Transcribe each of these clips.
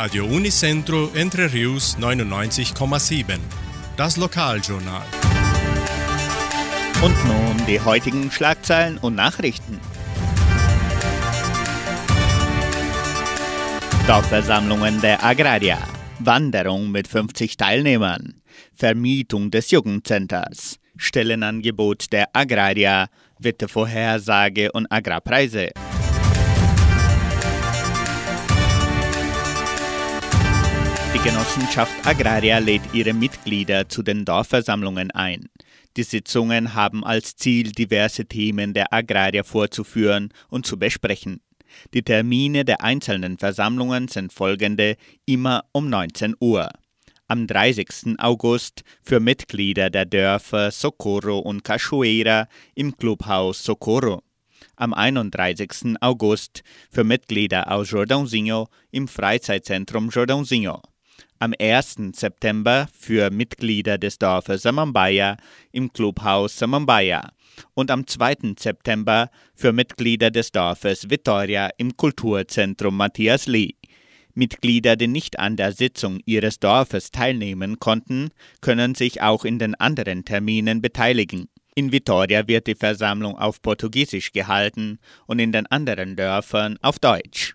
Radio Unicentro Entre Rius 99,7. Das Lokaljournal. Und nun die heutigen Schlagzeilen und Nachrichten. Dorfversammlungen der Agraria. Wanderung mit 50 Teilnehmern. Vermietung des Jugendcenters. Stellenangebot der Agraria. Wettervorhersage und Agrarpreise. Die Genossenschaft Agraria lädt ihre Mitglieder zu den Dorfversammlungen ein. Die Sitzungen haben als Ziel, diverse Themen der Agraria vorzuführen und zu besprechen. Die Termine der einzelnen Versammlungen sind folgende, immer um 19 Uhr. Am 30. August für Mitglieder der Dörfer Socorro und Cachoeira im Clubhaus Socorro. Am 31. August für Mitglieder aus Jordãozinho im Freizeitzentrum Jordãozinho am 1. September für Mitglieder des Dorfes Samambaya im Clubhaus Samambaya und am 2. September für Mitglieder des Dorfes Vitoria im Kulturzentrum Matthias Lee. Mitglieder, die nicht an der Sitzung ihres Dorfes teilnehmen konnten, können sich auch in den anderen Terminen beteiligen. In Vitoria wird die Versammlung auf Portugiesisch gehalten und in den anderen Dörfern auf Deutsch.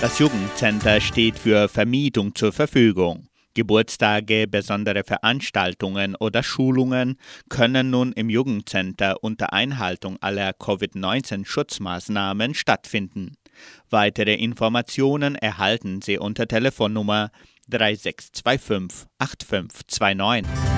Das Jugendcenter steht für Vermietung zur Verfügung. Geburtstage, besondere Veranstaltungen oder Schulungen können nun im Jugendcenter unter Einhaltung aller Covid-19-Schutzmaßnahmen stattfinden. Weitere Informationen erhalten Sie unter Telefonnummer 3625 8529.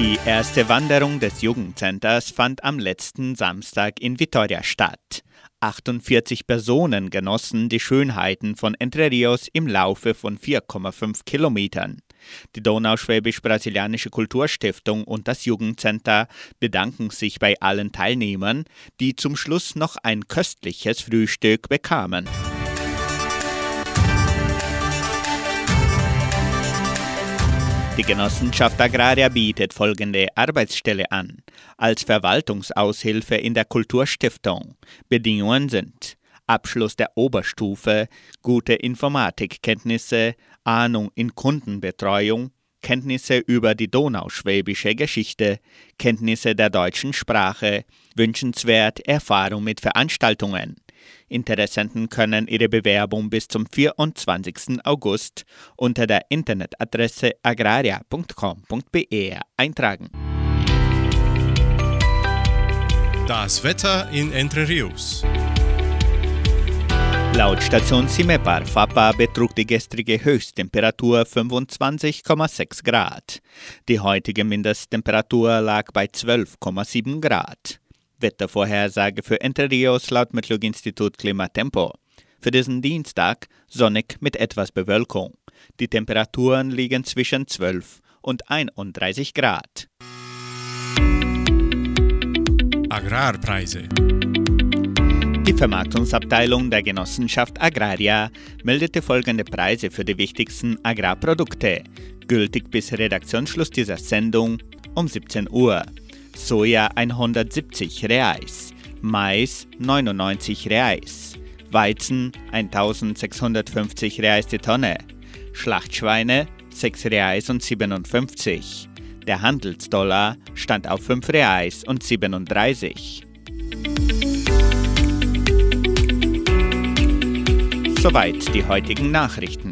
Die erste Wanderung des Jugendcenters fand am letzten Samstag in Vitoria statt. 48 Personen genossen die Schönheiten von Entre Rios im Laufe von 4,5 Kilometern. Die Donauschwäbisch-Brasilianische Kulturstiftung und das Jugendcenter bedanken sich bei allen Teilnehmern, die zum Schluss noch ein köstliches Frühstück bekamen. Die Genossenschaft Agraria bietet folgende Arbeitsstelle an. Als Verwaltungsaushilfe in der Kulturstiftung. Bedingungen sind Abschluss der Oberstufe, gute Informatikkenntnisse, Ahnung in Kundenbetreuung, Kenntnisse über die donauschwäbische Geschichte, Kenntnisse der deutschen Sprache, wünschenswert Erfahrung mit Veranstaltungen, Interessenten können ihre Bewerbung bis zum 24. August unter der Internetadresse agraria.com.br eintragen. Das Wetter in Entre Rios. Laut Station Cimepar Fapa betrug die gestrige Höchsttemperatur 25,6 Grad. Die heutige Mindesttemperatur lag bei 12,7 Grad. Wettervorhersage für Entre Rios laut Metlog-Institut Klimatempo. Für diesen Dienstag sonnig mit etwas Bewölkung. Die Temperaturen liegen zwischen 12 und 31 Grad. Agrarpreise. Die Vermarktungsabteilung der Genossenschaft Agraria meldete folgende Preise für die wichtigsten Agrarprodukte, gültig bis Redaktionsschluss dieser Sendung um 17 Uhr. Soja 170 Reais, Mais 99 Reais, Weizen 1650 Reais die Tonne, Schlachtschweine 6 Reais und 57. Der Handelsdollar stand auf 5 Reais und 37. Soweit die heutigen Nachrichten.